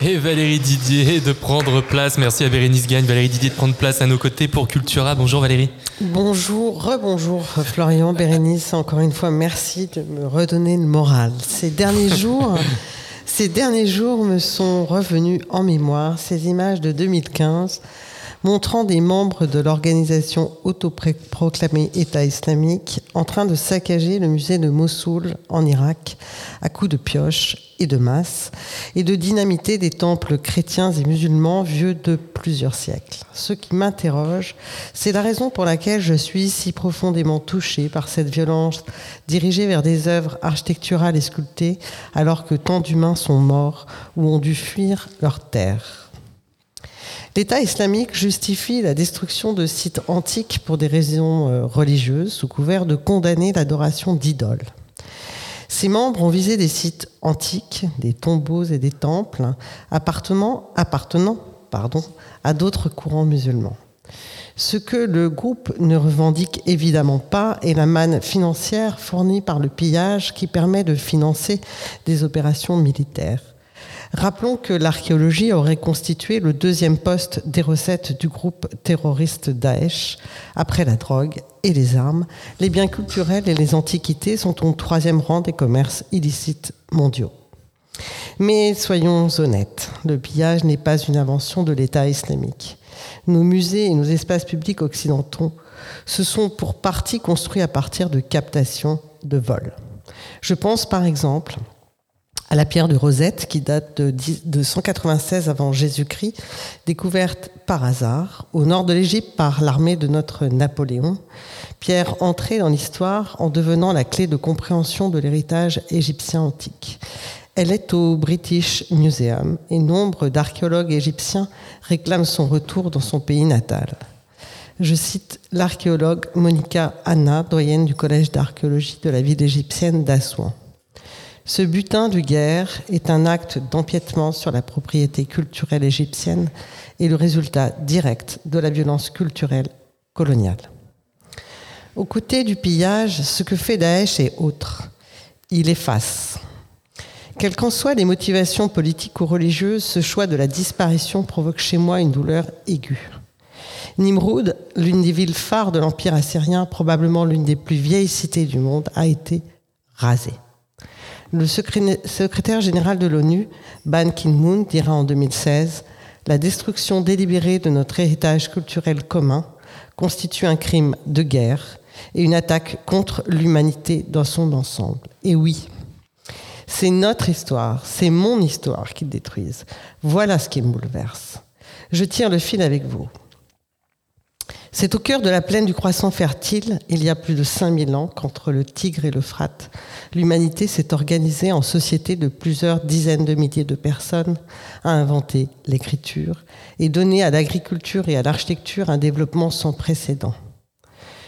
Et Valérie Didier de prendre place. Merci à Bérénice Gagne, Valérie Didier de prendre place à nos côtés pour Cultura. Bonjour Valérie. Bonjour, rebonjour Florian, Bérénice. Encore une fois, merci de me redonner le moral. Ces derniers jours, ces derniers jours me sont revenus en mémoire ces images de 2015 montrant des membres de l'organisation autoproclamée État islamique en train de saccager le musée de Mossoul en Irak à coups de pioches et de masse et de dynamiter des temples chrétiens et musulmans vieux de plusieurs siècles. Ce qui m'interroge, c'est la raison pour laquelle je suis si profondément touchée par cette violence dirigée vers des œuvres architecturales et sculptées alors que tant d'humains sont morts ou ont dû fuir leur terre. L'État islamique justifie la destruction de sites antiques pour des raisons euh, religieuses, sous couvert de condamner l'adoration d'idoles. Ses membres ont visé des sites antiques, des tombeaux et des temples appartenant, à d'autres courants musulmans. Ce que le groupe ne revendique évidemment pas est la manne financière fournie par le pillage qui permet de financer des opérations militaires. Rappelons que l'archéologie aurait constitué le deuxième poste des recettes du groupe terroriste Daesh. Après la drogue et les armes, les biens culturels et les antiquités sont au troisième rang des commerces illicites mondiaux. Mais soyons honnêtes, le pillage n'est pas une invention de l'État islamique. Nos musées et nos espaces publics occidentaux se sont pour partie construits à partir de captations de vols. Je pense par exemple à la pierre de Rosette, qui date de, 196 avant Jésus-Christ, découverte par hasard au nord de l'Égypte par l'armée de notre Napoléon. Pierre entrée dans l'histoire en devenant la clé de compréhension de l'héritage égyptien antique. Elle est au British Museum et nombre d'archéologues égyptiens réclament son retour dans son pays natal. Je cite l'archéologue Monica Anna, doyenne du collège d'archéologie de la ville égyptienne d'Assouan. Ce butin de guerre est un acte d'empiètement sur la propriété culturelle égyptienne et le résultat direct de la violence culturelle coloniale. Aux côtés du pillage, ce que fait Daesh est autre. Il efface. Quelles qu'en soient les motivations politiques ou religieuses, ce choix de la disparition provoque chez moi une douleur aiguë. Nimrud, l'une des villes phares de l'Empire assyrien, probablement l'une des plus vieilles cités du monde, a été rasée. Le secrétaire général de l'ONU, Ban Ki-moon, dira en 2016 La destruction délibérée de notre héritage culturel commun constitue un crime de guerre et une attaque contre l'humanité dans son ensemble. Et oui, c'est notre histoire, c'est mon histoire qu'ils détruisent. Voilà ce qui me bouleverse. Je tire le fil avec vous. C'est au cœur de la plaine du croissant fertile, il y a plus de 5000 ans, qu'entre le Tigre et l'Euphrate, l'humanité s'est organisée en société de plusieurs dizaines de milliers de personnes, a inventé l'écriture et donné à l'agriculture et à l'architecture un développement sans précédent.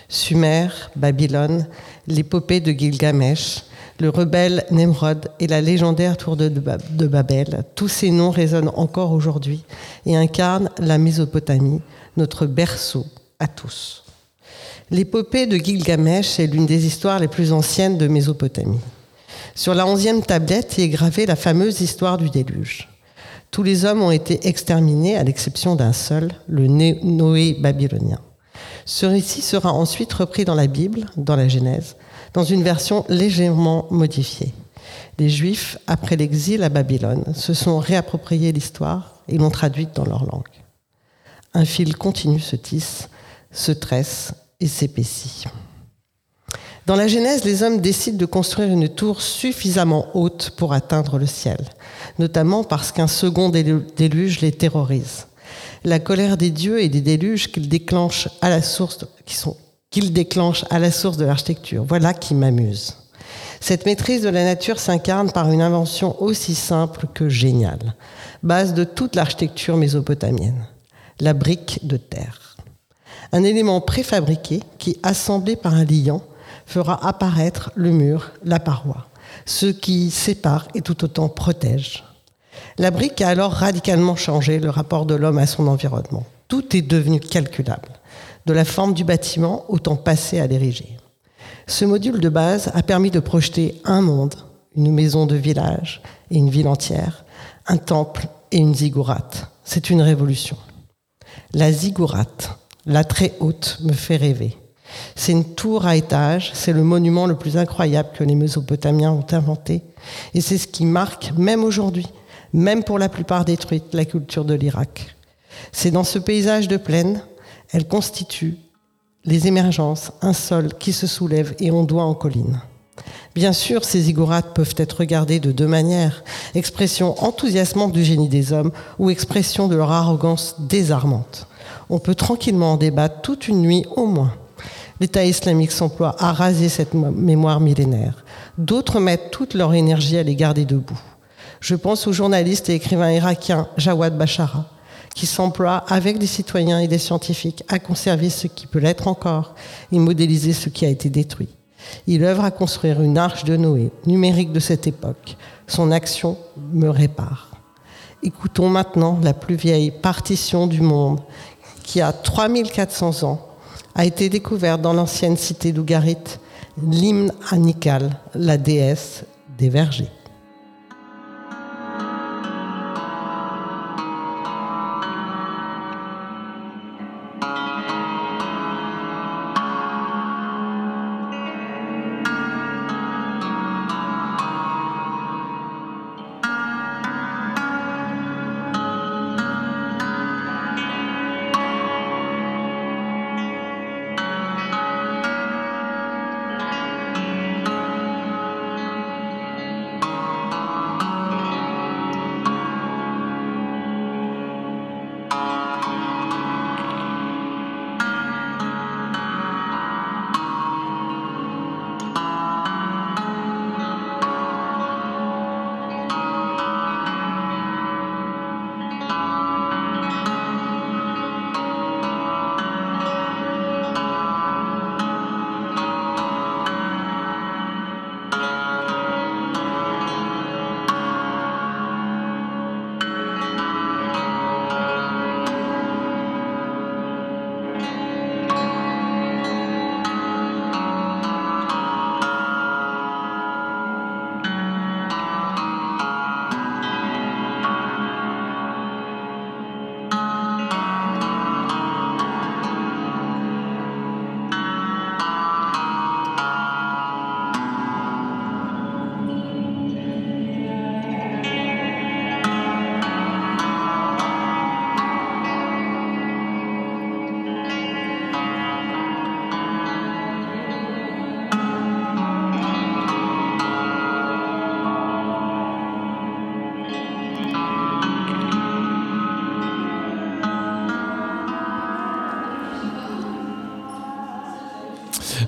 Sumer, Babylone, l'épopée de Gilgamesh, le rebelle Nemrod et la légendaire tour de Babel, tous ces noms résonnent encore aujourd'hui et incarnent la Mésopotamie, notre berceau à tous. L'épopée de Gilgamesh est l'une des histoires les plus anciennes de Mésopotamie. Sur la onzième tablette est gravée la fameuse histoire du déluge. Tous les hommes ont été exterminés à l'exception d'un seul, le Noé babylonien. Ce récit sera ensuite repris dans la Bible, dans la Genèse, dans une version légèrement modifiée. Les Juifs, après l'exil à Babylone, se sont réappropriés l'histoire et l'ont traduite dans leur langue. Un fil continu se tisse se tresse et s'épaissit. Dans la Genèse, les hommes décident de construire une tour suffisamment haute pour atteindre le ciel, notamment parce qu'un second déluge les terrorise. La colère des dieux et des déluges qu'ils déclenchent à la source, de l'architecture. Voilà qui m'amuse. Cette maîtrise de la nature s'incarne par une invention aussi simple que géniale, base de toute l'architecture mésopotamienne, la brique de terre un élément préfabriqué qui, assemblé par un liant, fera apparaître le mur, la paroi, ce qui sépare et tout autant protège. La brique a alors radicalement changé le rapport de l'homme à son environnement. Tout est devenu calculable, de la forme du bâtiment au temps passé à l'ériger. Ce module de base a permis de projeter un monde, une maison de village et une ville entière, un temple et une ziggourate. C'est une révolution. La ziggourate, la très haute, me fait rêver. C'est une tour à étage, c'est le monument le plus incroyable que les Mésopotamiens ont inventé, et c'est ce qui marque, même aujourd'hui, même pour la plupart détruite, la culture de l'Irak. C'est dans ce paysage de plaine, elle constitue les émergences, un sol qui se soulève et ondoie en colline. Bien sûr, ces ziggourats peuvent être regardés de deux manières, expression enthousiasmante du génie des hommes ou expression de leur arrogance désarmante. On peut tranquillement en débattre toute une nuit au moins. L'État islamique s'emploie à raser cette mémoire millénaire. D'autres mettent toute leur énergie à les garder debout. Je pense au journaliste et écrivain irakien Jawad Bashara, qui s'emploie avec des citoyens et des scientifiques à conserver ce qui peut l'être encore et modéliser ce qui a été détruit. Il œuvre à construire une arche de Noé numérique de cette époque. Son action me répare. Écoutons maintenant la plus vieille partition du monde, qui a 3400 ans, a été découverte dans l'ancienne cité d'Ougarit, l'hymne à la déesse des vergers.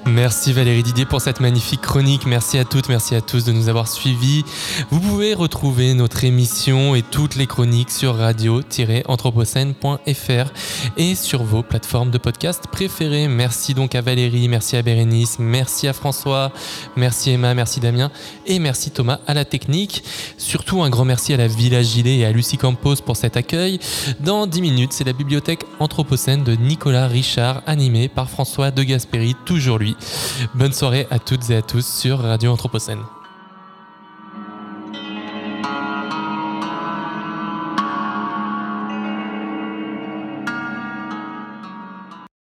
Merci Valérie Didier pour cette magnifique chronique. Merci à toutes, merci à tous de nous avoir suivis. Vous pouvez retrouver notre émission et toutes les chroniques sur radio-anthropocène.fr et sur vos plateformes de podcast préférées. Merci donc à Valérie, merci à Bérénice, merci à François, merci Emma, merci Damien et merci Thomas à la technique. Surtout un grand merci à la Villa Gilet et à Lucie Campos pour cet accueil. Dans 10 minutes, c'est la bibliothèque Anthropocène de Nicolas Richard animée par François de Gasperi, toujours lui. Bonne soirée à toutes et à tous sur Radio Anthropocène.